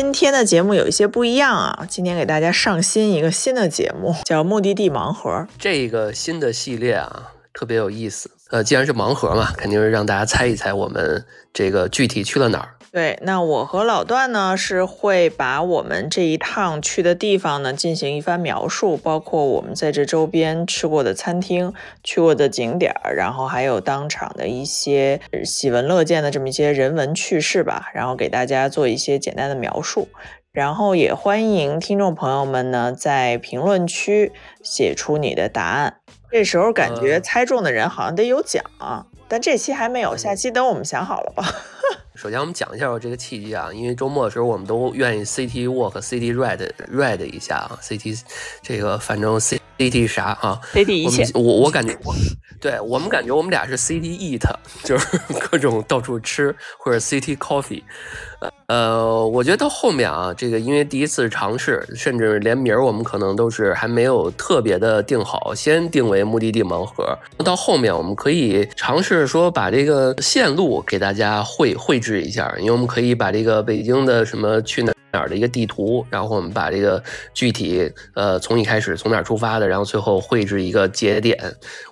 今天的节目有一些不一样啊，今天给大家上新一个新的节目，叫目的地盲盒。这个新的系列啊，特别有意思。呃，既然是盲盒嘛，肯定是让大家猜一猜我们这个具体去了哪儿。对，那我和老段呢是会把我们这一趟去的地方呢进行一番描述，包括我们在这周边吃过的餐厅、去过的景点儿，然后还有当场的一些喜闻乐见的这么一些人文趣事吧，然后给大家做一些简单的描述。然后也欢迎听众朋友们呢在评论区写出你的答案。这时候感觉猜中的人好像得有奖啊，但这期还没有，下期等我们想好了吧。首先，我们讲一下我这个契机啊，因为周末的时候，我们都愿意 City Walk、City Ride、Ride 一下啊。City 这个反正 City 啥啊？City 一切。我我感觉我，对我们感觉我们俩是 City Eat，就是各种到处吃，或者 City Coffee。呃，呃我觉得到后面啊，这个因为第一次尝试，甚至连名儿我们可能都是还没有特别的定好，先定为目的地盲盒。到后面我们可以尝试说把这个线路给大家绘绘制一下，因为我们可以把这个北京的什么去哪哪儿的一个地图，然后我们把这个具体呃从一开始从哪儿出发的，然后最后绘制一个节点。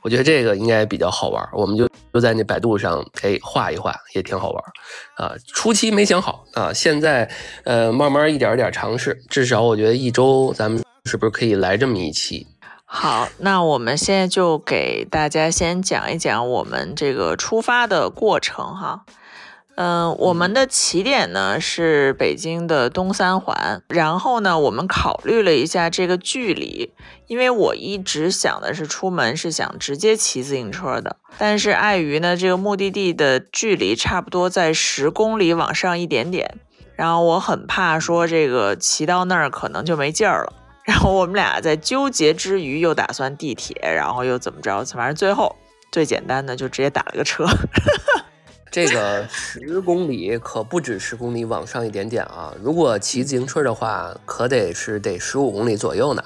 我觉得这个应该比较好玩，我们就就在那百度上哎画一画，也挺好玩啊。初期没想好啊。现在，呃，慢慢一点点尝试，至少我觉得一周咱们是不是可以来这么一期？好，那我们现在就给大家先讲一讲我们这个出发的过程哈。嗯，我们的起点呢是北京的东三环，然后呢，我们考虑了一下这个距离，因为我一直想的是出门是想直接骑自行车的，但是碍于呢这个目的地的距离差不多在十公里往上一点点，然后我很怕说这个骑到那儿可能就没劲儿了，然后我们俩在纠结之余又打算地铁，然后又怎么着，反正最后最简单的就直接打了个车。这个十公里可不止十公里往上一点点啊！如果骑自行车的话，可得是得十五公里左右呢。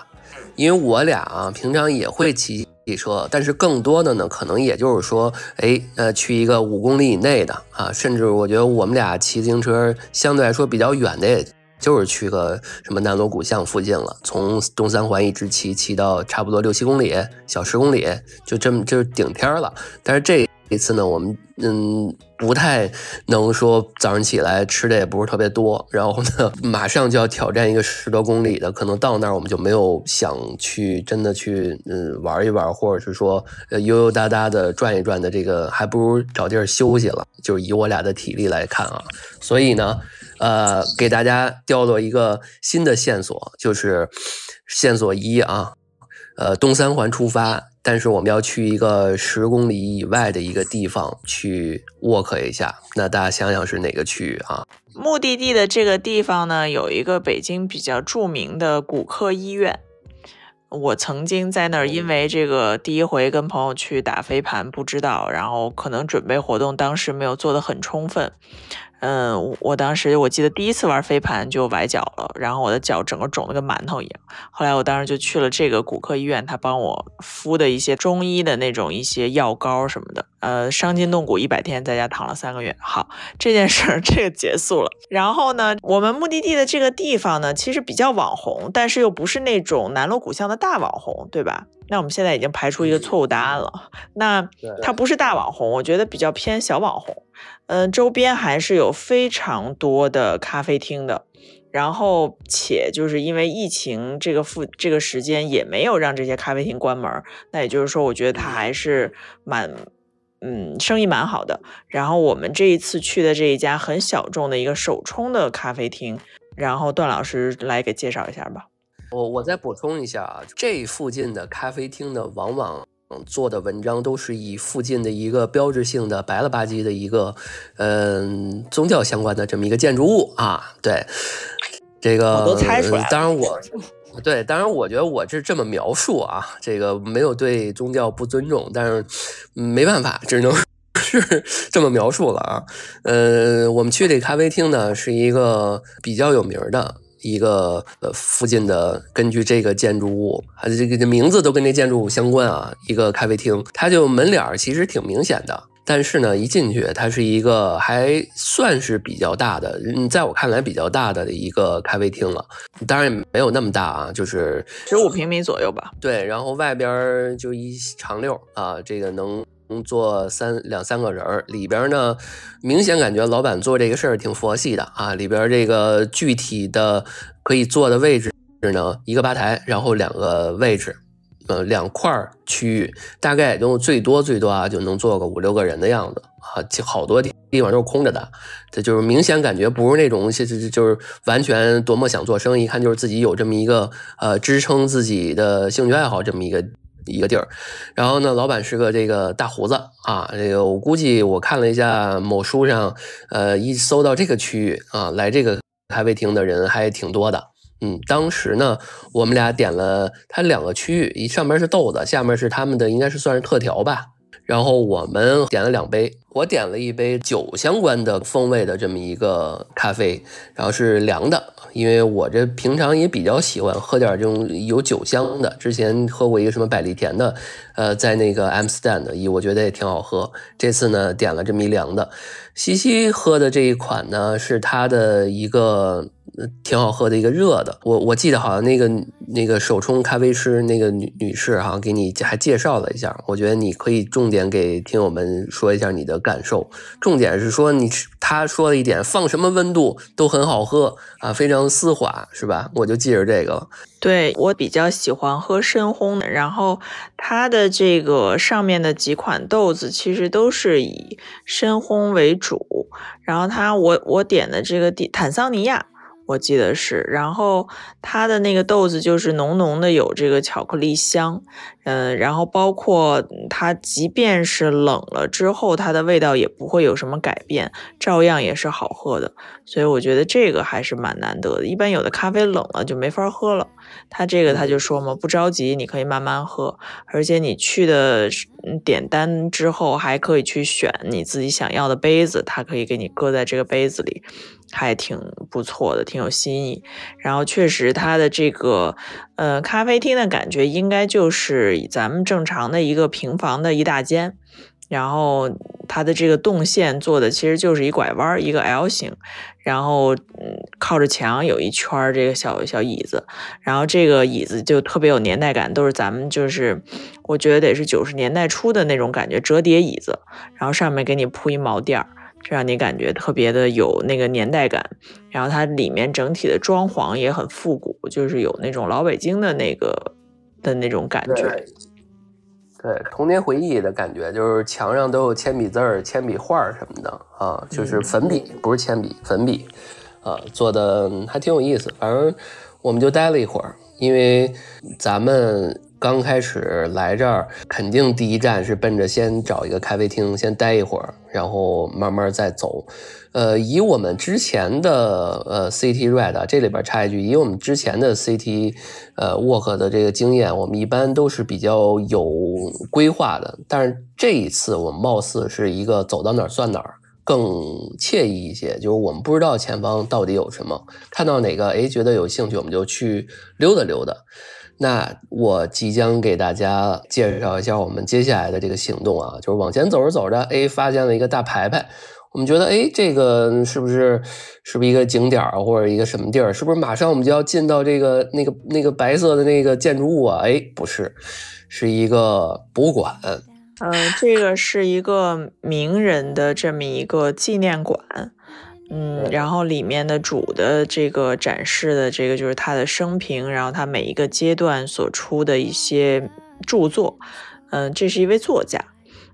因为我俩啊，平常也会骑汽车，但是更多的呢，可能也就是说，哎，呃，去一个五公里以内的啊，甚至我觉得我们俩骑自行车相对来说比较远的，也就是去个什么南锣鼓巷附近了，从东三环一直骑骑到差不多六七公里，小十公里，就这么就是顶天了。但是这。这次呢，我们嗯不太能说早上起来吃的也不是特别多，然后呢马上就要挑战一个十多公里的，可能到那儿我们就没有想去真的去嗯玩一玩，或者是说呃悠悠哒哒的转一转的这个，还不如找地儿休息了。就是以我俩的体力来看啊，所以呢呃给大家掉落一个新的线索，就是线索一啊，呃东三环出发。但是我们要去一个十公里以外的一个地方去 walk 一下，那大家想想是哪个区域啊？目的地的这个地方呢，有一个北京比较著名的骨科医院。我曾经在那儿，因为这个第一回跟朋友去打飞盘，不知道，然后可能准备活动当时没有做得很充分。嗯，我当时我记得第一次玩飞盘就崴脚了，然后我的脚整个肿得跟馒头一样。后来我当时就去了这个骨科医院，他帮我敷的一些中医的那种一些药膏什么的。呃，伤筋动骨一百天，在家躺了三个月。好，这件事儿 这个结束了。然后呢，我们目的地的这个地方呢，其实比较网红，但是又不是那种南锣鼓巷的大网红，对吧？那我们现在已经排除一个错误答案了。那它不是大网红，我觉得比较偏小网红。嗯，周边还是有非常多的咖啡厅的，然后且就是因为疫情这个附这个时间也没有让这些咖啡厅关门，那也就是说，我觉得它还是蛮嗯生意蛮好的。然后我们这一次去的这一家很小众的一个手冲的咖啡厅，然后段老师来给介绍一下吧。我我再补充一下啊，这附近的咖啡厅呢，往往。做的文章都是以附近的一个标志性的白了吧唧的一个，嗯，宗教相关的这么一个建筑物啊。对，这个都猜出来。当然我，对，当然我觉得我是这么描述啊，这个没有对宗教不尊重，但是没办法，只能是 这么描述了啊。呃，我们去这咖啡厅呢，是一个比较有名的。一个呃，附近的根据这个建筑物，它这个名字都跟这建筑物相关啊。一个咖啡厅，它就门脸儿其实挺明显的，但是呢，一进去它是一个还算是比较大的，嗯，在我看来比较大的一个咖啡厅了。当然没有那么大啊，就是十五平米左右吧。对，然后外边就一长溜啊，这个能能能坐三两三个人儿。里边呢，明显感觉老板做这个事儿挺佛系的啊。里边这个具体的可以坐的位置呢，一个吧台，然后两个位置。呃，两块区域大概也就最多最多啊，就能坐个五六个人的样子啊，好多地地方都是空着的，这就是明显感觉不是那种就是就是完全多么想做生意，一看就是自己有这么一个呃支撑自己的兴趣爱好这么一个一个地儿。然后呢，老板是个这个大胡子啊，这个我估计我看了一下某书上，呃，一搜到这个区域啊，来这个咖啡厅的人还挺多的。嗯，当时呢，我们俩点了他两个区域，一上面是豆子，下面是他们的应该是算是特调吧。然后我们点了两杯，我点了一杯酒相关的风味的这么一个咖啡，然后是凉的，因为我这平常也比较喜欢喝点这种有酒香的。之前喝过一个什么百利甜的，呃，在那个 Amsterdam 的，我觉得也挺好喝。这次呢，点了这么一凉的。西西喝的这一款呢，是它的一个。挺好喝的一个热的，我我记得好像那个那个手冲咖啡师那个女女士哈，给你还介绍了一下，我觉得你可以重点给听友们说一下你的感受。重点是说你他说了一点，放什么温度都很好喝啊，非常丝滑，是吧？我就记着这个了。对我比较喜欢喝深烘的，然后它的这个上面的几款豆子其实都是以深烘为主，然后它我我点的这个地坦桑尼亚。我记得是，然后它的那个豆子就是浓浓的有这个巧克力香，嗯，然后包括它即便是冷了之后，它的味道也不会有什么改变，照样也是好喝的。所以我觉得这个还是蛮难得的。一般有的咖啡冷了就没法喝了，它这个他就说嘛，不着急，你可以慢慢喝，而且你去的点单之后还可以去选你自己想要的杯子，它可以给你搁在这个杯子里。还挺不错的，挺有新意。然后确实，它的这个呃咖啡厅的感觉，应该就是咱们正常的一个平房的一大间。然后它的这个动线做的其实就是一拐弯，一个 L 型。然后嗯，靠着墙有一圈这个小小椅子。然后这个椅子就特别有年代感，都是咱们就是我觉得得是九十年代初的那种感觉，折叠椅子。然后上面给你铺一毛垫儿。这让你感觉特别的有那个年代感，然后它里面整体的装潢也很复古，就是有那种老北京的那个的那种感觉。对，童年回忆的感觉，就是墙上都有铅笔字儿、铅笔画儿什么的啊，就是粉笔，不是铅笔，粉笔啊，做的还挺有意思。反正我们就待了一会儿，因为咱们。刚开始来这儿，肯定第一站是奔着先找一个咖啡厅先待一会儿，然后慢慢再走。呃，以我们之前的呃 City Red 这里边插一句，以我们之前的 City 呃 Walk 的这个经验，我们一般都是比较有规划的。但是这一次我们貌似是一个走到哪儿算哪儿，更惬意一些。就是我们不知道前方到底有什么，看到哪个哎觉得有兴趣，我们就去溜达溜达。那我即将给大家介绍一下我们接下来的这个行动啊，就是往前走着走着，哎，发现了一个大牌牌，我们觉得，哎，这个是不是是不是一个景点儿或者一个什么地儿？是不是马上我们就要进到这个那个那个白色的那个建筑物啊？哎，不是，是一个博物馆。嗯，这个是一个名人的这么一个纪念馆。嗯，然后里面的主的这个展示的这个就是他的生平，然后他每一个阶段所出的一些著作。嗯，这是一位作家。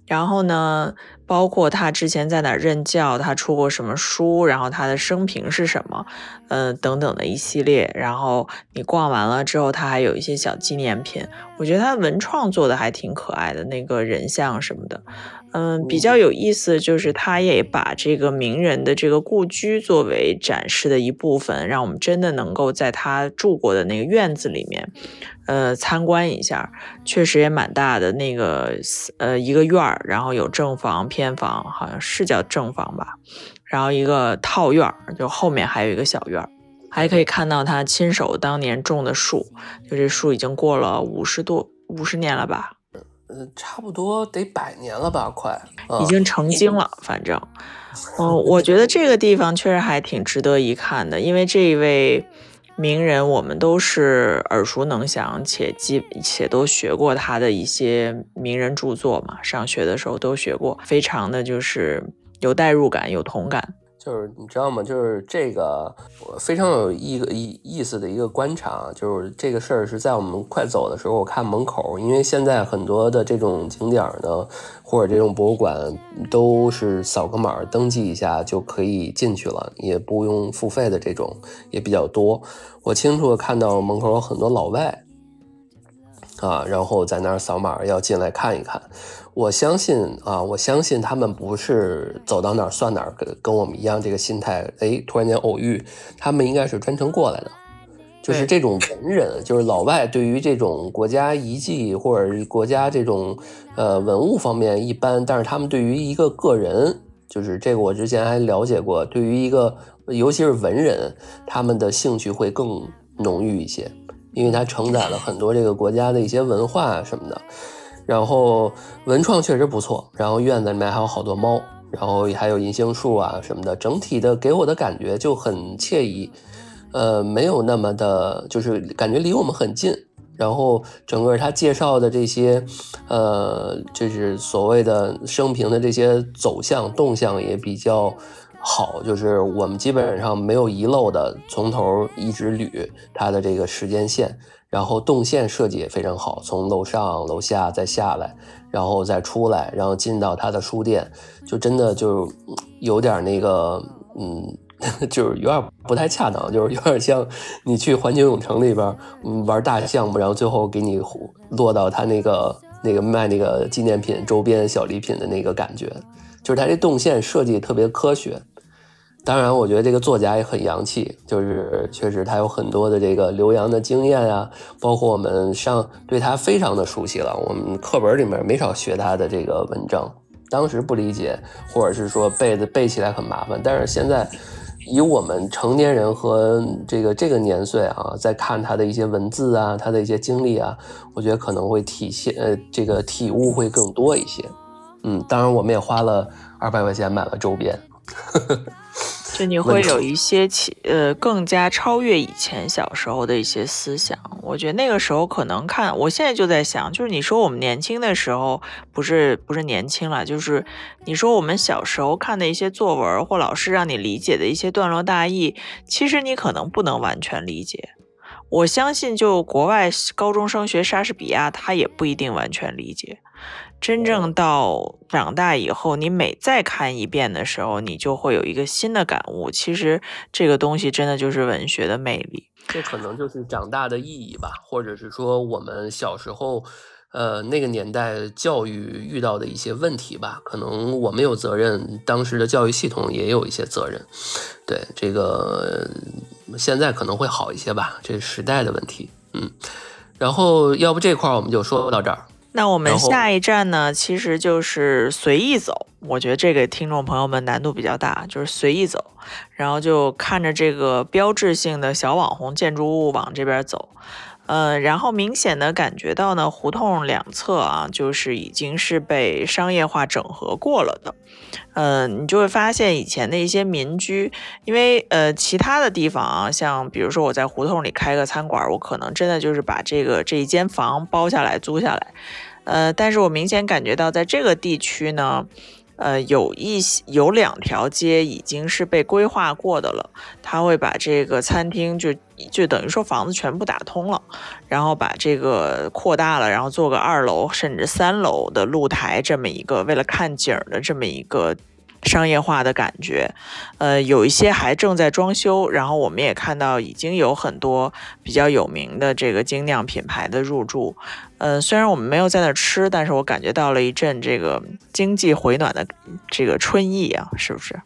然后呢，包括他之前在哪任教，他出过什么书，然后他的生平是什么，嗯，等等的一系列。然后你逛完了之后，他还有一些小纪念品。我觉得他文创做的还挺可爱的，那个人像什么的。嗯，比较有意思就是他也把这个名人的这个故居作为展示的一部分，让我们真的能够在他住过的那个院子里面，呃，参观一下，确实也蛮大的那个呃一个院儿，然后有正房、偏房，好像是叫正房吧，然后一个套院儿，就后面还有一个小院儿，还可以看到他亲手当年种的树，就这树已经过了五十多五十年了吧。呃，差不多得百年了吧，快已经成精了。反正，嗯，我觉得这个地方确实还挺值得一看的，因为这一位名人我们都是耳熟能详，且基且都学过他的一些名人著作嘛，上学的时候都学过，非常的就是有代入感，有同感。就是你知道吗？就是这个非常有一个意意思的一个观察，就是这个事儿是在我们快走的时候，我看门口，因为现在很多的这种景点呢，或者这种博物馆都是扫个码登记一下就可以进去了，也不用付费的这种也比较多。我清楚的看到门口有很多老外啊，然后在那儿扫码要进来看一看。我相信啊，我相信他们不是走到哪儿算哪儿，跟跟我们一样这个心态。哎，突然间偶遇，他们应该是专程过来的，就是这种文人，就是老外，对于这种国家遗迹或者国家这种呃文物方面一般，但是他们对于一个个人，就是这个我之前还了解过，对于一个尤其是文人，他们的兴趣会更浓郁一些，因为他承载了很多这个国家的一些文化什么的。然后文创确实不错，然后院子里面还有好多猫，然后还有银杏树啊什么的，整体的给我的感觉就很惬意，呃，没有那么的，就是感觉离我们很近。然后整个他介绍的这些，呃，就是所谓的生平的这些走向动向也比较好，就是我们基本上没有遗漏的，从头一直捋他的这个时间线。然后动线设计也非常好，从楼上楼下再下来，然后再出来，然后进到他的书店，就真的就有点那个，嗯，就是有点不太恰当，就是有点像你去环球影城里边，玩大项目，然后最后给你落到他那个那个卖那个纪念品周边小礼品的那个感觉，就是他这动线设计特别科学。当然，我觉得这个作家也很洋气，就是确实他有很多的这个留洋的经验啊，包括我们上对他非常的熟悉了，我们课本里面没少学他的这个文章。当时不理解，或者是说背的背起来很麻烦，但是现在以我们成年人和这个这个年岁啊，在看他的一些文字啊，他的一些经历啊，我觉得可能会体现呃这个体悟会更多一些。嗯，当然我们也花了二百块钱买了周边。就你会有一些其呃更加超越以前小时候的一些思想，我觉得那个时候可能看，我现在就在想，就是你说我们年轻的时候不是不是年轻了，就是你说我们小时候看的一些作文或老师让你理解的一些段落大意，其实你可能不能完全理解。我相信，就国外高中生学莎士比亚，他也不一定完全理解。真正到长大以后，你每再看一遍的时候，你就会有一个新的感悟。其实这个东西真的就是文学的魅力。这可能就是长大的意义吧，或者是说我们小时候，呃，那个年代教育遇到的一些问题吧。可能我们有责任，当时的教育系统也有一些责任。对这个，现在可能会好一些吧，这是时代的问题。嗯，然后要不这块儿我们就说到这儿。那我们下一站呢，其实就是随意走。我觉得这个听众朋友们难度比较大，就是随意走，然后就看着这个标志性的小网红建筑物往这边走。呃，然后明显的感觉到呢，胡同两侧啊，就是已经是被商业化整合过了的。嗯，你就会发现以前的一些民居，因为呃，其他的地方啊，像比如说我在胡同里开个餐馆，我可能真的就是把这个这一间房包下来租下来。呃，但是我明显感觉到在这个地区呢。呃，有一些有两条街已经是被规划过的了，他会把这个餐厅就就等于说房子全部打通了，然后把这个扩大了，然后做个二楼甚至三楼的露台这么一个为了看景儿的这么一个。商业化的感觉，呃，有一些还正在装修，然后我们也看到已经有很多比较有名的这个精酿品牌的入驻，呃，虽然我们没有在那儿吃，但是我感觉到了一阵这个经济回暖的这个春意啊，是不是？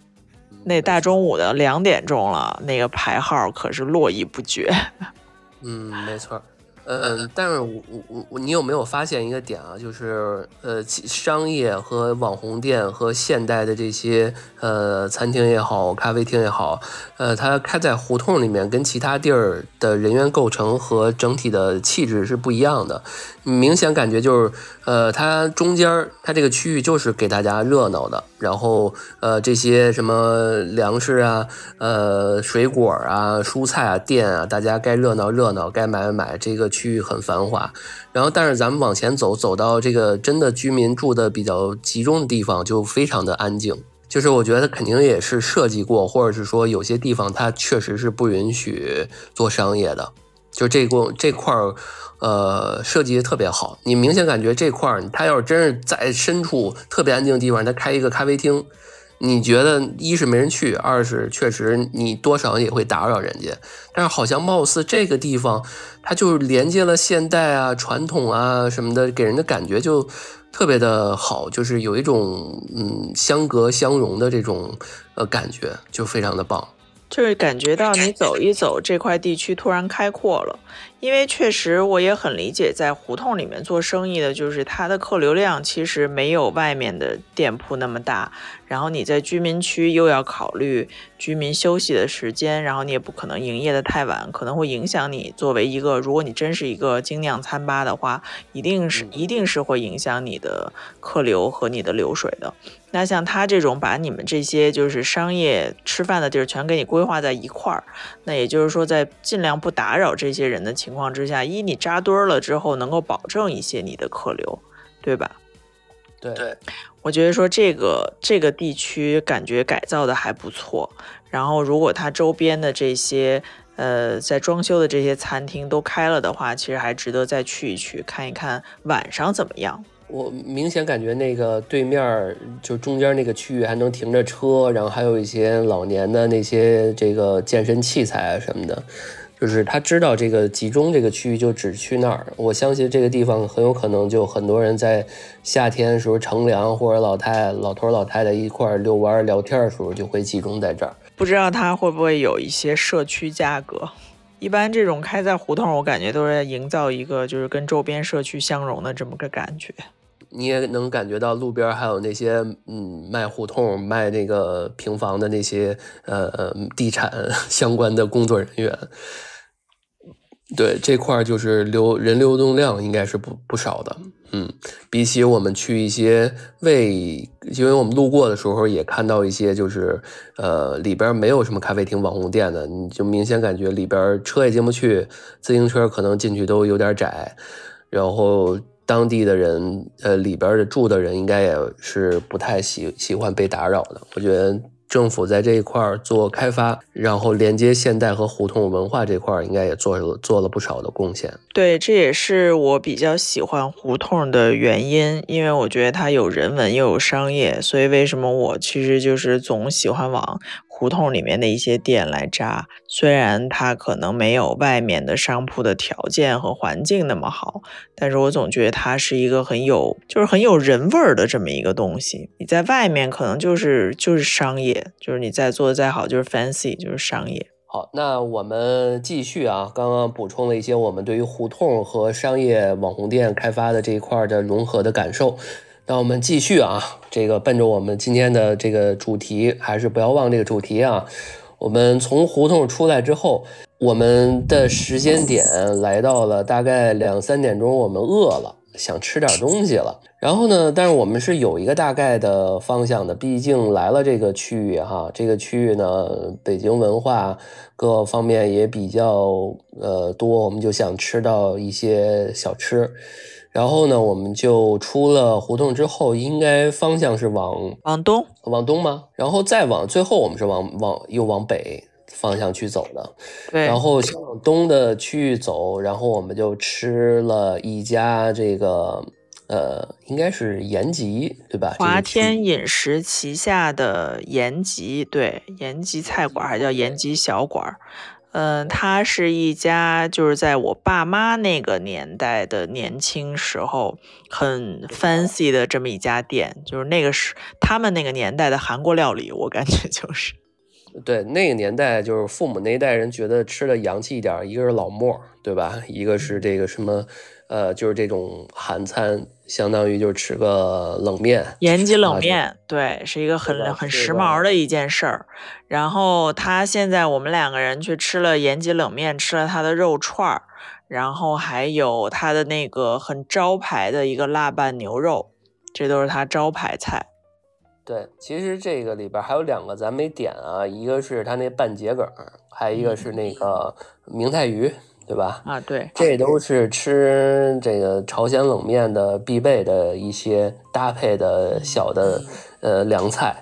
那大中午的两点钟了，那个排号可是络绎不绝。嗯，没错。呃，但是我我我，你有没有发现一个点啊？就是呃，商业和网红店和现代的这些呃餐厅也好，咖啡厅也好，呃，它开在胡同里面，跟其他地儿的人员构成和整体的气质是不一样的。明显感觉就是，呃，它中间它这个区域就是给大家热闹的，然后呃，这些什么粮食啊，呃，水果啊，蔬菜啊，店啊，大家该热闹热闹，该买买买，这个区域很繁华。然后，但是咱们往前走，走到这个真的居民住的比较集中的地方，就非常的安静。就是我觉得肯定也是设计过，或者是说有些地方它确实是不允许做商业的。就这个这块儿。呃，设计的特别好，你明显感觉这块儿，他要是真是在深处特别安静的地方，他开一个咖啡厅，你觉得一是没人去，二是确实你多少也会打扰人家。但是好像貌似这个地方，它就是连接了现代啊、传统啊什么的，给人的感觉就特别的好，就是有一种嗯相隔相融的这种呃感觉，就非常的棒。就是感觉到你走一走这块地区突然开阔了，因为确实我也很理解，在胡同里面做生意的，就是它的客流量其实没有外面的店铺那么大。然后你在居民区又要考虑居民休息的时间，然后你也不可能营业的太晚，可能会影响你作为一个，如果你真是一个精酿餐吧的话，一定是一定是会影响你的客流和你的流水的。那像他这种把你们这些就是商业吃饭的地儿全给你规划在一块儿，那也就是说在尽量不打扰这些人的情况之下，一你扎堆儿了之后能够保证一些你的客流，对吧？对对，我觉得说这个这个地区感觉改造的还不错，然后如果它周边的这些呃在装修的这些餐厅都开了的话，其实还值得再去一去看一看晚上怎么样。我明显感觉那个对面儿就中间那个区域还能停着车，然后还有一些老年的那些这个健身器材啊什么的，就是他知道这个集中这个区域就只去那儿。我相信这个地方很有可能就很多人在夏天时候乘凉或者老太老头老太太一块儿遛弯聊天的时候就会集中在这儿。不知道他会不会有一些社区价格？一般这种开在胡同，我感觉都是在营造一个就是跟周边社区相融的这么个感觉。你也能感觉到路边还有那些嗯卖胡同卖那个平房的那些呃呃地产相关的工作人员，对这块就是流人流动量应该是不不少的，嗯，比起我们去一些为，因为我们路过的时候也看到一些就是呃里边没有什么咖啡厅网红店的，你就明显感觉里边车也进不去，自行车可能进去都有点窄，然后。当地的人，呃，里边的住的人应该也是不太喜喜欢被打扰的。我觉得政府在这一块儿做开发，然后连接现代和胡同文化这块儿，应该也做了做了不少的贡献。对，这也是我比较喜欢胡同的原因，因为我觉得它有人文又有商业，所以为什么我其实就是总喜欢往。胡同里面的一些店来扎，虽然它可能没有外面的商铺的条件和环境那么好，但是我总觉得它是一个很有，就是很有人味儿的这么一个东西。你在外面可能就是就是商业，就是你在做的再好就是 fancy，就是商业。好，那我们继续啊，刚刚补充了一些我们对于胡同和商业网红店开发的这一块的融合的感受。那我们继续啊，这个奔着我们今天的这个主题，还是不要忘这个主题啊。我们从胡同出来之后，我们的时间点来到了大概两三点钟，我们饿了，想吃点东西了。然后呢，但是我们是有一个大概的方向的，毕竟来了这个区域哈，这个区域呢，北京文化各方面也比较呃多，我们就想吃到一些小吃。然后呢，我们就出了胡同之后，应该方向是往往东，往东吗？然后再往最后，我们是往往又往北方向去走的。对。然后往东的区域走，然后我们就吃了一家这个呃，应该是延吉，对吧？华天饮食旗下的延吉，对，延吉菜馆还叫延吉小馆。嗯，它是一家就是在我爸妈那个年代的年轻时候很 fancy 的这么一家店，就是那个是他们那个年代的韩国料理，我感觉就是。对，那个年代就是父母那一代人觉得吃的洋气一点，一个是老莫，对吧？一个是这个什么，呃，就是这种韩餐，相当于就是吃个冷面，延吉冷面，对，是一个很很时髦的一件事儿。然后他现在我们两个人去吃了延吉冷面，吃了他的肉串儿，然后还有他的那个很招牌的一个辣拌牛肉，这都是他招牌菜。对，其实这个里边还有两个咱没点啊，一个是他那拌桔梗，还有一个是那个明太鱼，对吧？啊，对，这都是吃这个朝鲜冷面的必备的一些搭配的小的呃凉菜，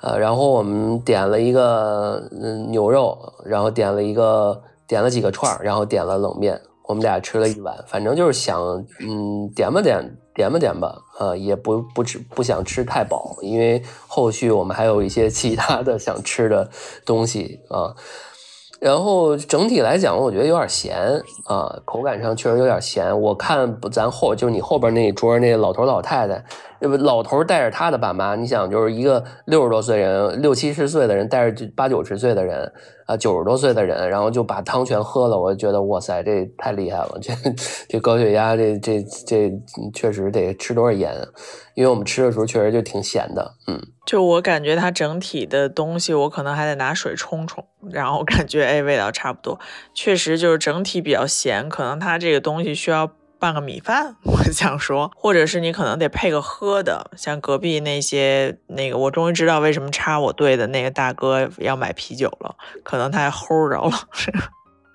呃，然后我们点了一个嗯牛肉，然后点了一个点了几个串儿，然后点了冷面，我们俩吃了一碗，反正就是想嗯点吧点。点吧点吧，呃，也不不吃不想吃太饱，因为后续我们还有一些其他的想吃的东西啊。然后整体来讲，我觉得有点咸啊，口感上确实有点咸。我看不咱后就是你后边那一桌那老头老太太。不，老头带着他的爸妈，你想，就是一个六十多岁人，六七十岁的人带着八九十岁的人，啊，九十多岁的人，然后就把汤全喝了。我就觉得，哇塞，这太厉害了！这 这高血压，这这这确实得吃多少盐？因为我们吃的时候确实就挺咸的。嗯，就我感觉它整体的东西，我可能还得拿水冲冲，然后感觉哎，味道差不多。确实就是整体比较咸，可能它这个东西需要。拌个米饭，我想说，或者是你可能得配个喝的，像隔壁那些那个，我终于知道为什么插我队的那个大哥要买啤酒了，可能他还齁着了。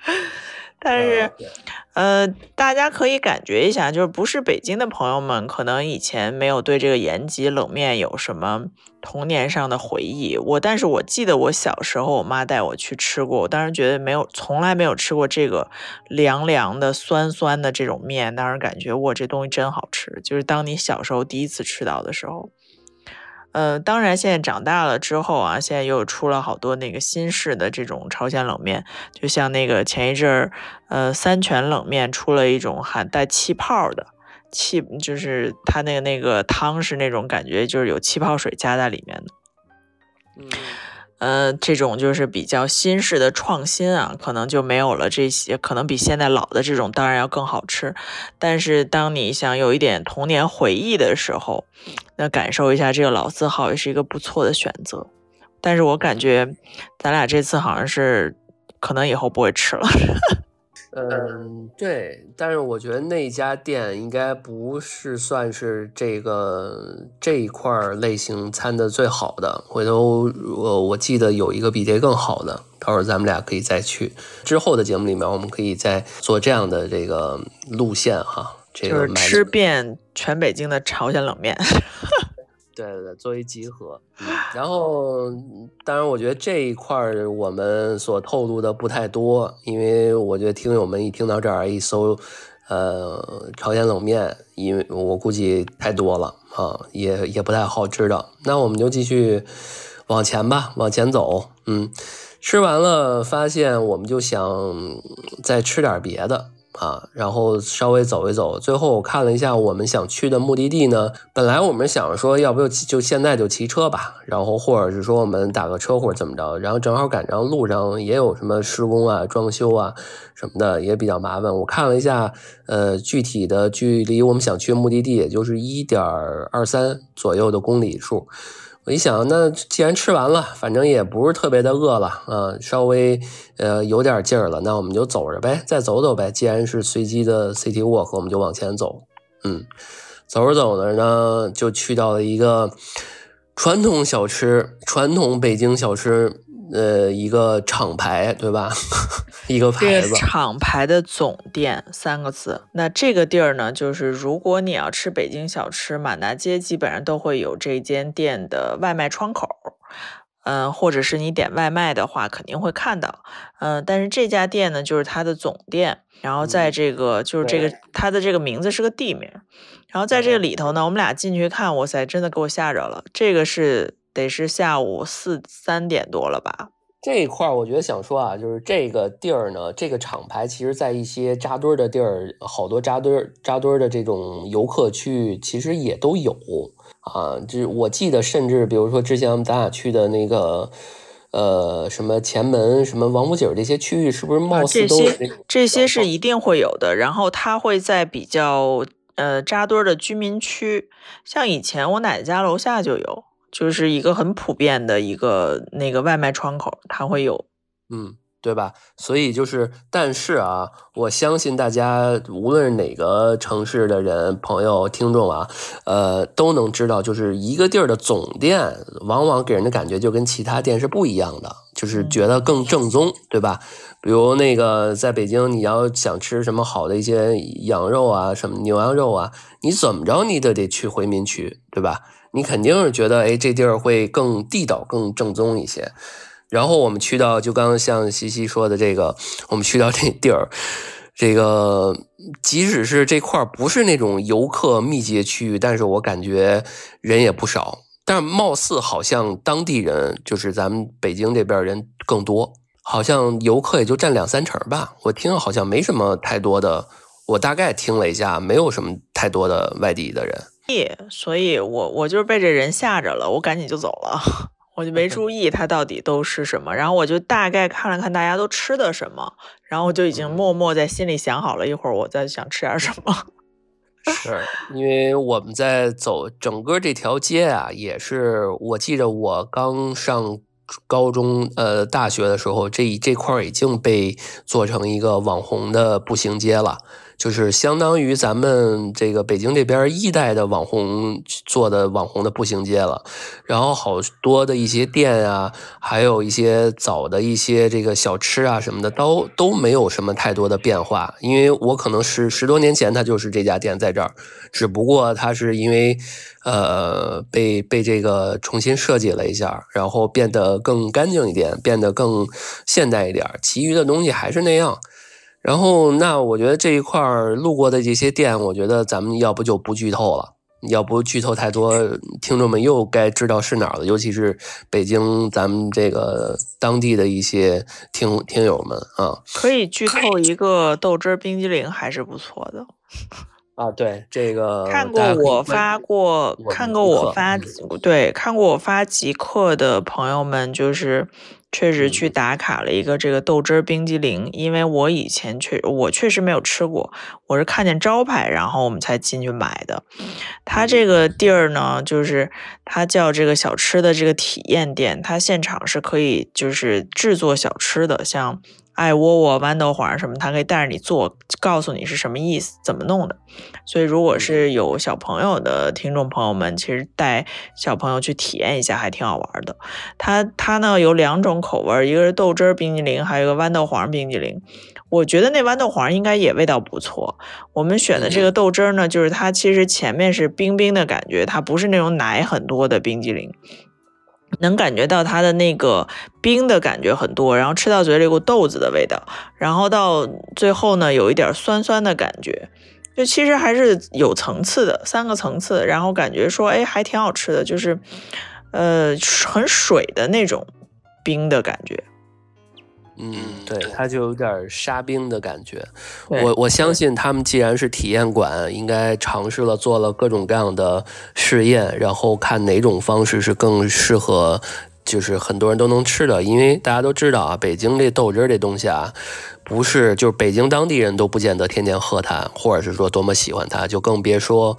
但是，呃，大家可以感觉一下，就是不是北京的朋友们，可能以前没有对这个延吉冷面有什么童年上的回忆。我，但是我记得我小时候，我妈带我去吃过，我当时觉得没有，从来没有吃过这个凉凉的、酸酸的这种面，当时感觉哇，这东西真好吃。就是当你小时候第一次吃到的时候。呃，当然，现在长大了之后啊，现在又出了好多那个新式的这种朝鲜冷面，就像那个前一阵儿，呃，三全冷面出了一种含带气泡的气，就是它那个那个汤是那种感觉，就是有气泡水加在里面的。嗯。呃，这种就是比较新式的创新啊，可能就没有了这些，可能比现在老的这种当然要更好吃。但是当你想有一点童年回忆的时候，那感受一下这个老字号也是一个不错的选择。但是我感觉咱俩这次好像是可能以后不会吃了。嗯，对，但是我觉得那家店应该不是算是这个这一块类型餐的最好的。回头我我记得有一个比这更好的，到时候咱们俩可以再去。之后的节目里面，我们可以再做这样的这个路线哈。就是吃遍全北京的朝鲜冷面。对对对，作为集合，然后当然，我觉得这一块儿我们所透露的不太多，因为我觉得听友们一听到这儿一搜，呃，朝鲜冷面，因为我估计太多了啊，也也不太好知道。那我们就继续往前吧，往前走。嗯，吃完了，发现我们就想再吃点别的。啊，然后稍微走一走，最后我看了一下我们想去的目的地呢。本来我们想说，要不就就现在就骑车吧，然后或者是说我们打个车或者怎么着，然后正好赶上路上也有什么施工啊、装修啊什么的，也比较麻烦。我看了一下，呃，具体的距离我们想去目的地，也就是一点二三左右的公里数。我一想，那既然吃完了，反正也不是特别的饿了啊，稍微呃有点劲儿了，那我们就走着呗，再走走呗。既然是随机的 City Walk，我们就往前走。嗯，走着走着呢，就去到了一个传统小吃，传统北京小吃。呃，一个厂牌，对吧？一个牌子。厂牌的总店三个字。那这个地儿呢，就是如果你要吃北京小吃，满大街基本上都会有这间店的外卖窗口。嗯，或者是你点外卖的话，肯定会看到。嗯，但是这家店呢，就是它的总店。然后在这个，就是这个它的这个名字是个地名。然后在这个里头呢，我们俩进去看，哇塞，真的给我吓着了。这个是。得是下午四三点多了吧？这一块儿我觉得想说啊，就是这个地儿呢，这个厂牌其实，在一些扎堆儿的地儿，好多扎堆儿扎堆儿的这种游客区，其实也都有啊。就是我记得，甚至比如说之前咱俩去的那个，呃，什么前门、什么王府井这些区域，是不是貌似都这些这些是一定会有的。然后它会在比较呃扎堆儿的居民区，像以前我奶奶家楼下就有，就是一个很普遍的一个那个外卖窗口，它会有，嗯。对吧？所以就是，但是啊，我相信大家无论是哪个城市的人、朋友、听众啊，呃，都能知道，就是一个地儿的总店，往往给人的感觉就跟其他店是不一样的，就是觉得更正宗，对吧？比如那个在北京，你要想吃什么好的一些羊肉啊，什么牛羊肉啊，你怎么着你都得去回民区，对吧？你肯定是觉得，哎，这地儿会更地道、更正宗一些。然后我们去到，就刚刚像西西说的这个，我们去到这地儿，这个即使是这块儿不是那种游客密集区域，但是我感觉人也不少。但是貌似好像当地人，就是咱们北京这边人更多，好像游客也就占两三成吧。我听好像没什么太多的，我大概听了一下，没有什么太多的外地的人。所以我我就是被这人吓着了，我赶紧就走了。我就没注意它到底都是什么，然后我就大概看了看大家都吃的什么，然后我就已经默默在心里想好了一会儿我再想吃点什么。是因为我们在走整个这条街啊，也是我记得我刚上高中呃大学的时候，这这块已经被做成一个网红的步行街了。就是相当于咱们这个北京这边一代的网红做的网红的步行街了，然后好多的一些店啊，还有一些早的一些这个小吃啊什么的，都都没有什么太多的变化。因为我可能十十多年前它就是这家店在这儿，只不过它是因为呃被被这个重新设计了一下，然后变得更干净一点，变得更现代一点，其余的东西还是那样。然后，那我觉得这一块儿路过的这些店，我觉得咱们要不就不剧透了，要不剧透太多，听众们又该知道是哪儿了。尤其是北京咱们这个当地的一些听听友们啊，可以剧透一个豆汁冰激凌还是不错的。啊，对这个 看过我发过，看过我发对看过我发极客的朋友们就是。确实去打卡了一个这个豆汁儿冰激凌，因为我以前确我确实没有吃过，我是看见招牌，然后我们才进去买的。它这个地儿呢，就是它叫这个小吃的这个体验店，它现场是可以就是制作小吃的，像。爱窝窝、豌豆黄什么，他可以带着你做，告诉你是什么意思，怎么弄的。所以，如果是有小朋友的听众朋友们，其实带小朋友去体验一下还挺好玩的。它它呢有两种口味，一个是豆汁儿冰激凌，还有一个豌豆黄冰激凌。我觉得那豌豆黄应该也味道不错。我们选的这个豆汁儿呢，就是它其实前面是冰冰的感觉，它不是那种奶很多的冰激凌。能感觉到它的那个冰的感觉很多，然后吃到嘴里有豆子的味道，然后到最后呢，有一点酸酸的感觉，就其实还是有层次的，三个层次，然后感觉说，哎，还挺好吃的，就是，呃，很水的那种冰的感觉。嗯，对，它就有点沙冰的感觉。我我相信他们既然是体验馆，应该尝试了做了各种各样的试验，然后看哪种方式是更适合，就是很多人都能吃的。因为大家都知道啊，北京这豆汁儿这东西啊。不是，就是北京当地人都不见得天天喝它，或者是说多么喜欢它，就更别说，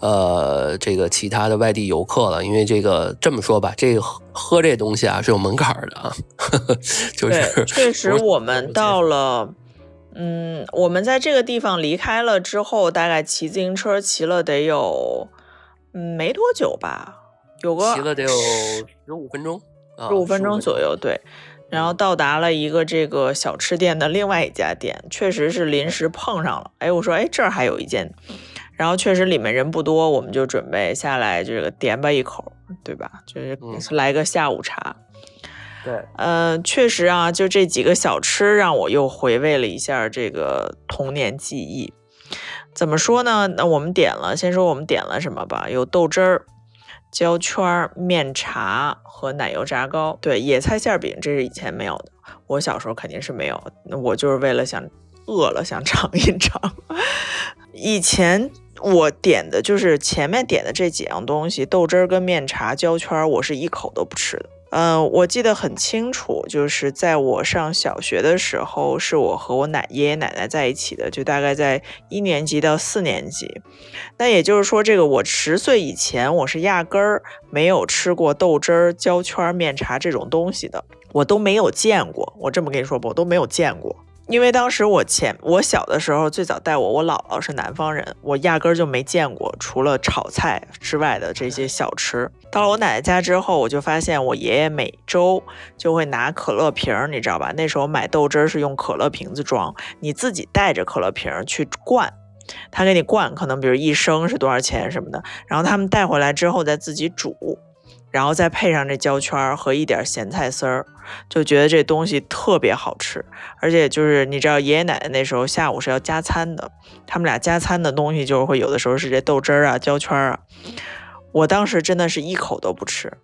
呃，这个其他的外地游客了。因为这个这么说吧，这个喝这东西啊是有门槛的啊，就是 确实我们到了，嗯，我们在这个地方离开了之后，大概骑自行车骑了得有，嗯，没多久吧，有个骑了得有十五分钟，十五分钟左右，对。然后到达了一个这个小吃店的另外一家店，确实是临时碰上了。哎，我说，哎，这儿还有一间，然后确实里面人不多，我们就准备下来这个点吧一口，对吧？就是来个下午茶。对，呃，确实啊，就这几个小吃让我又回味了一下这个童年记忆。怎么说呢？那我们点了，先说我们点了什么吧，有豆汁儿。焦圈面茶和奶油炸糕，对野菜馅饼，这是以前没有的。我小时候肯定是没有，那我就是为了想饿了想尝一尝。以前我点的就是前面点的这几样东西，豆汁儿跟面茶胶圈，我是一口都不吃的。嗯，我记得很清楚，就是在我上小学的时候，是我和我奶爷爷奶奶在一起的，就大概在一年级到四年级。那也就是说，这个我十岁以前，我是压根儿没有吃过豆汁儿、胶圈面茶这种东西的，我都没有见过。我这么跟你说吧，我都没有见过。因为当时我前我小的时候，最早带我，我姥姥是南方人，我压根儿就没见过除了炒菜之外的这些小吃。到了我奶奶家之后，我就发现我爷爷每周就会拿可乐瓶儿，你知道吧？那时候买豆汁儿是用可乐瓶子装，你自己带着可乐瓶儿去灌，他给你灌，可能比如一升是多少钱什么的，然后他们带回来之后再自己煮。然后再配上这焦圈和一点咸菜丝儿，就觉得这东西特别好吃。而且就是你知道，爷爷奶奶那时候下午是要加餐的，他们俩加餐的东西就是会有的时候是这豆汁儿啊、焦圈儿啊。我当时真的是一口都不吃，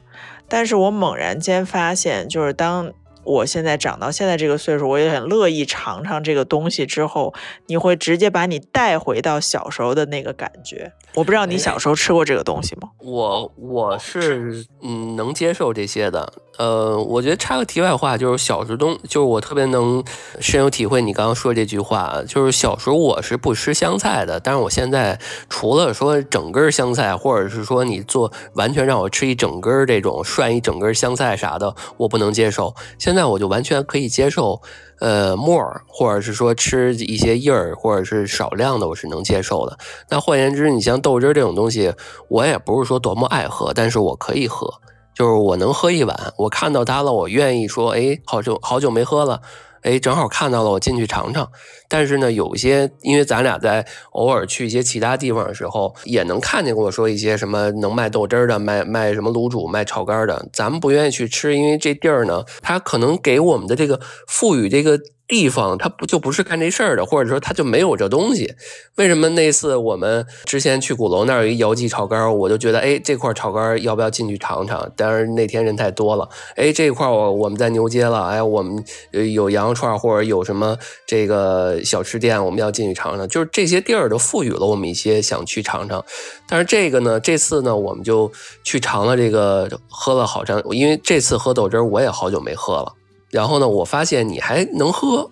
但是我猛然间发现，就是当。我现在长到现在这个岁数，我也很乐意尝尝这个东西。之后你会直接把你带回到小时候的那个感觉。我不知道你小时候吃过这个东西吗？我我是嗯能接受这些的。呃，我觉得插个题外话，就是小时候东，就是我特别能深有体会你刚刚说这句话，就是小时候我是不吃香菜的，但是我现在除了说整根香菜，或者是说你做完全让我吃一整根这种涮一整根香菜啥的，我不能接受。现在我就完全可以接受，呃，沫儿，或者是说吃一些叶儿，或者是少量的，我是能接受的。那换言之，你像豆汁这种东西，我也不是说多么爱喝，但是我可以喝。就是我能喝一碗，我看到它了，我愿意说，哎，好久好久没喝了，哎，正好看到了，我进去尝尝。但是呢，有些因为咱俩在偶尔去一些其他地方的时候，也能看见过说一些什么能卖豆汁儿的，卖卖什么卤煮、卖炒肝的，咱们不愿意去吃，因为这地儿呢，它可能给我们的这个赋予这个。地方他不就不是干这事儿的，或者说他就没有这东西。为什么那次我们之前去鼓楼那儿有一姚记炒肝，我就觉得哎这块炒肝要不要进去尝尝？但是那天人太多了。哎这块我我们在牛街了，哎我们有羊肉串或者有什么这个小吃店，我们要进去尝尝。就是这些地儿都赋予了我们一些想去尝尝。但是这个呢，这次呢我们就去尝了这个，喝了好长，因为这次喝豆汁儿我也好久没喝了。然后呢，我发现你还能喝，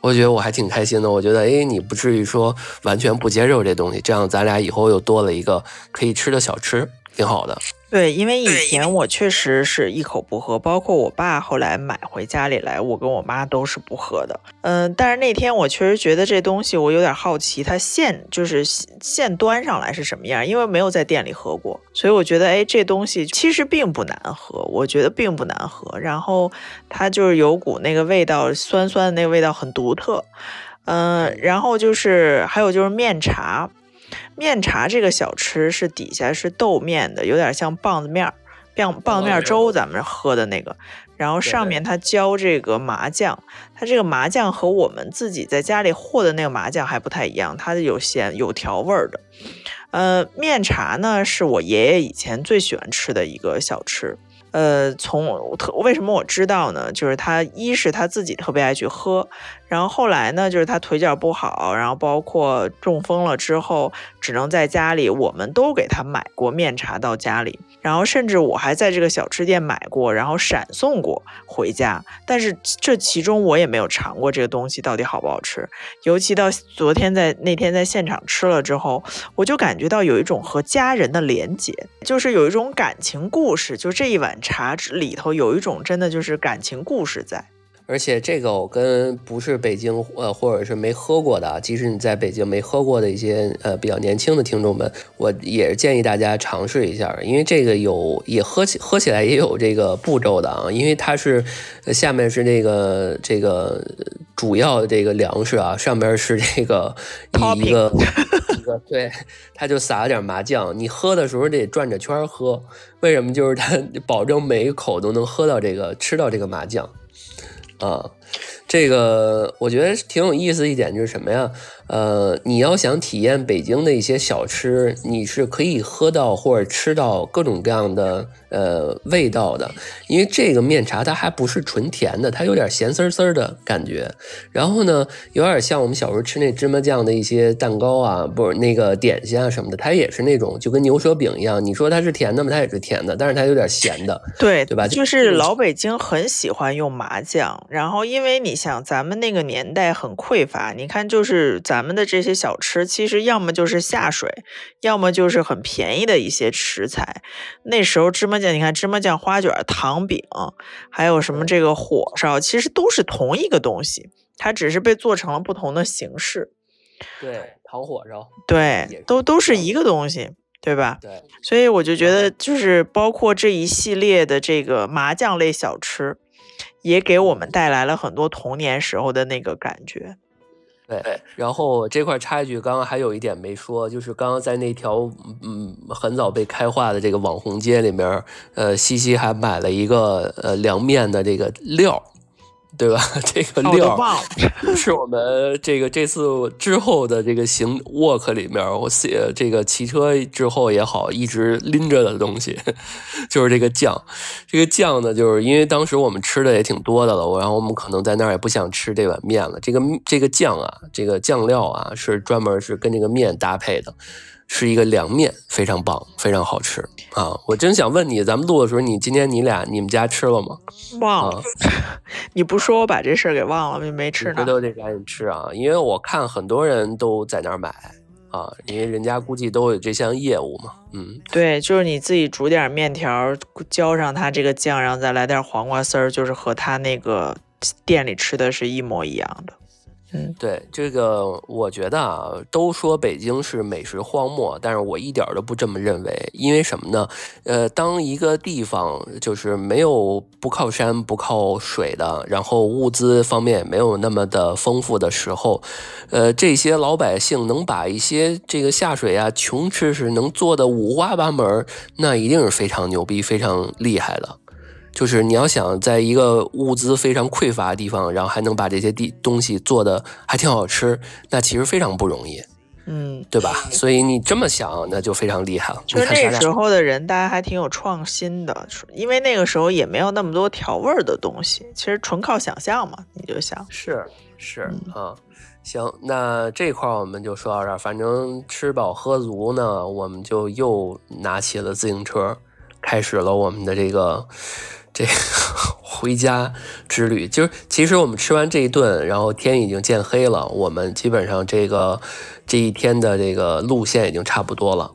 我觉得我还挺开心的。我觉得，哎，你不至于说完全不接受这东西，这样咱俩以后又多了一个可以吃的小吃。挺好的，对，因为以前我确实是一口不喝，包括我爸后来买回家里来，我跟我妈都是不喝的。嗯，但是那天我确实觉得这东西我有点好奇，它现就是现端上来是什么样，因为没有在店里喝过，所以我觉得，哎，这东西其实并不难喝，我觉得并不难喝。然后它就是有股那个味道，酸酸的那个味道很独特。嗯，然后就是还有就是面茶。面茶这个小吃是底下是豆面的，有点像棒子面儿，棒棒子面粥咱们喝的那个。然后上面它浇这个麻酱，它这个麻酱和我们自己在家里和的那个麻酱还不太一样，它有咸有调味儿的。呃，面茶呢是我爷爷以前最喜欢吃的一个小吃。呃，从特为什么我知道呢？就是他一是他自己特别爱去喝，然后后来呢，就是他腿脚不好，然后包括中风了之后，只能在家里，我们都给他买过面茶到家里，然后甚至我还在这个小吃店买过，然后闪送过回家。但是这其中我也没有尝过这个东西到底好不好吃，尤其到昨天在那天在现场吃了之后，我就感觉到有一种和家人的连结，就是有一种感情故事，就这一碗。茶里头有一种真的就是感情故事在，而且这个我跟不是北京呃或者是没喝过的，即使你在北京没喝过的一些呃比较年轻的听众们，我也是建议大家尝试一下，因为这个有也喝起喝起来也有这个步骤的啊，因为它是下面是那个这个主要这个粮食啊，上边是这个一个一个对，他就撒了点麻酱，你喝的时候得转着圈喝。为什么？就是它 保证每一口都能喝到这个，吃到这个麻酱，啊，这个我觉得挺有意思一点就是什么呀？呃，你要想体验北京的一些小吃，你是可以喝到或者吃到各种各样的呃味道的。因为这个面茶它还不是纯甜的，它有点咸丝丝的感觉。然后呢，有点像我们小时候吃那芝麻酱的一些蛋糕啊，不是那个点心啊什么的，它也是那种就跟牛舌饼一样。你说它是甜的吗？它也是甜的，但是它有点咸的。对对吧？就是老北京很喜欢用麻酱，然后因为你想咱们那个年代很匮乏，你看就是咱们的这些小吃，其实要么就是下水，要么就是很便宜的一些食材。那时候芝麻酱，你看芝麻酱、花卷、糖饼，还有什么这个火烧，其实都是同一个东西，它只是被做成了不同的形式。对，糖火烧，对，都都是一个东西。对吧？对，所以我就觉得，就是包括这一系列的这个麻酱类小吃，也给我们带来了很多童年时候的那个感觉。对，然后这块插一句，刚刚还有一点没说，就是刚刚在那条嗯很早被开化的这个网红街里面，呃，西西还买了一个呃凉面的这个料。对吧？这个料是我们这个这次之后的这个行 walk 里面，我写这个骑车之后也好，一直拎着的东西，就是这个酱。这个酱呢，就是因为当时我们吃的也挺多的了，然后我们可能在那儿也不想吃这碗面了。这个这个酱啊，这个酱料啊，是专门是跟这个面搭配的。是一个凉面，非常棒，非常好吃啊！我真想问你，咱们录的时候，你今天你俩你们家吃了吗？忘了，你不说我把这事儿给忘了，没没吃呢。回头得赶紧吃啊！因为我看很多人都在那儿买啊，因为人家估计都有这项业务嘛。嗯，对，就是你自己煮点面条，浇上它这个酱，然后再来点黄瓜丝儿，就是和他那个店里吃的是一模一样的。对这个，我觉得啊，都说北京是美食荒漠，但是我一点都不这么认为。因为什么呢？呃，当一个地方就是没有不靠山不靠水的，然后物资方面也没有那么的丰富的时候，呃，这些老百姓能把一些这个下水啊、穷吃食能做的五花八门，那一定是非常牛逼、非常厉害的。就是你要想在一个物资非常匮乏的地方，然后还能把这些地东西做的还挺好吃，那其实非常不容易，嗯，对吧？所以你这么想，那就非常厉害了。就那时候的人，大家还挺有创新的，因为那个时候也没有那么多调味儿的东西，其实纯靠想象嘛。你就想，是是啊，行，那这块我们就说到这儿。反正吃饱喝足呢，我们就又拿起了自行车，开始了我们的这个。这个 回家之旅，就是其实我们吃完这一顿，然后天已经渐黑了，我们基本上这个这一天的这个路线已经差不多了。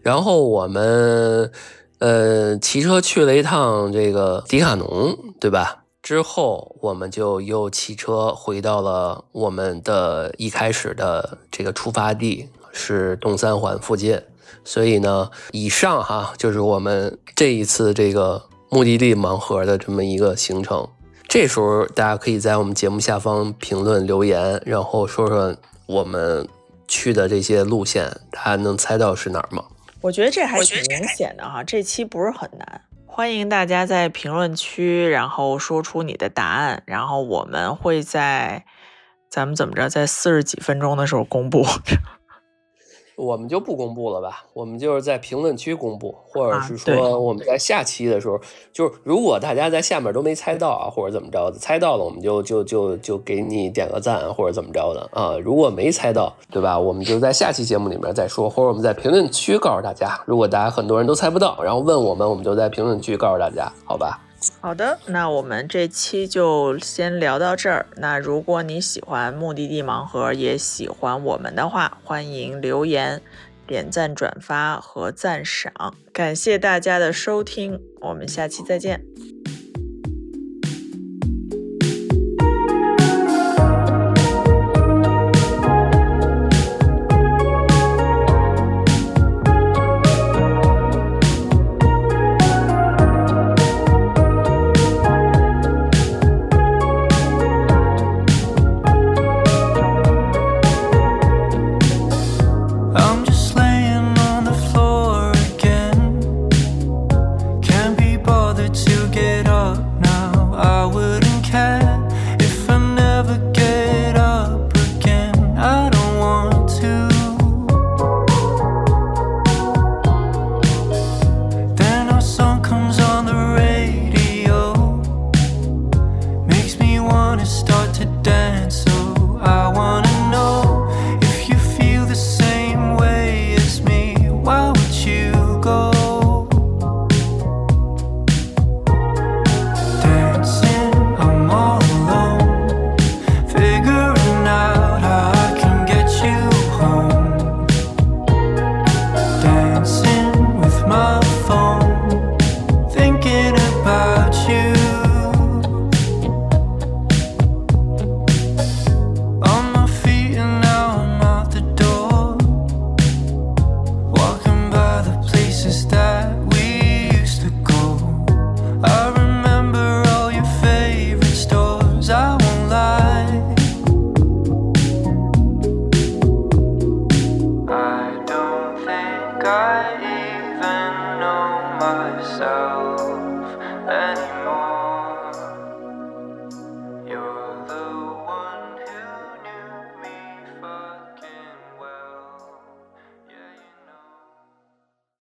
然后我们呃骑车去了一趟这个迪卡侬，对吧？之后我们就又骑车回到了我们的一开始的这个出发地，是东三环附近。所以呢，以上哈就是我们这一次这个。目的地盲盒的这么一个行程，这时候大家可以在我们节目下方评论留言，然后说说我们去的这些路线，大家能猜到是哪儿吗？我觉得这还挺明显的哈，这期不是很难。欢迎大家在评论区，然后说出你的答案，然后我们会在咱们怎么着，在四十几分钟的时候公布。我们就不公布了吧，我们就是在评论区公布，或者是说我们在下期的时候，就是如果大家在下面都没猜到啊，或者怎么着的，猜到了我们就就就就给你点个赞或者怎么着的啊，如果没猜到，对吧？我们就在下期节目里面再说，或者我们在评论区告诉大家，如果大家很多人都猜不到，然后问我们，我们就在评论区告诉大家，好吧？好的，那我们这期就先聊到这儿。那如果你喜欢目的地盲盒，也喜欢我们的话，欢迎留言、点赞、转发和赞赏。感谢大家的收听，我们下期再见。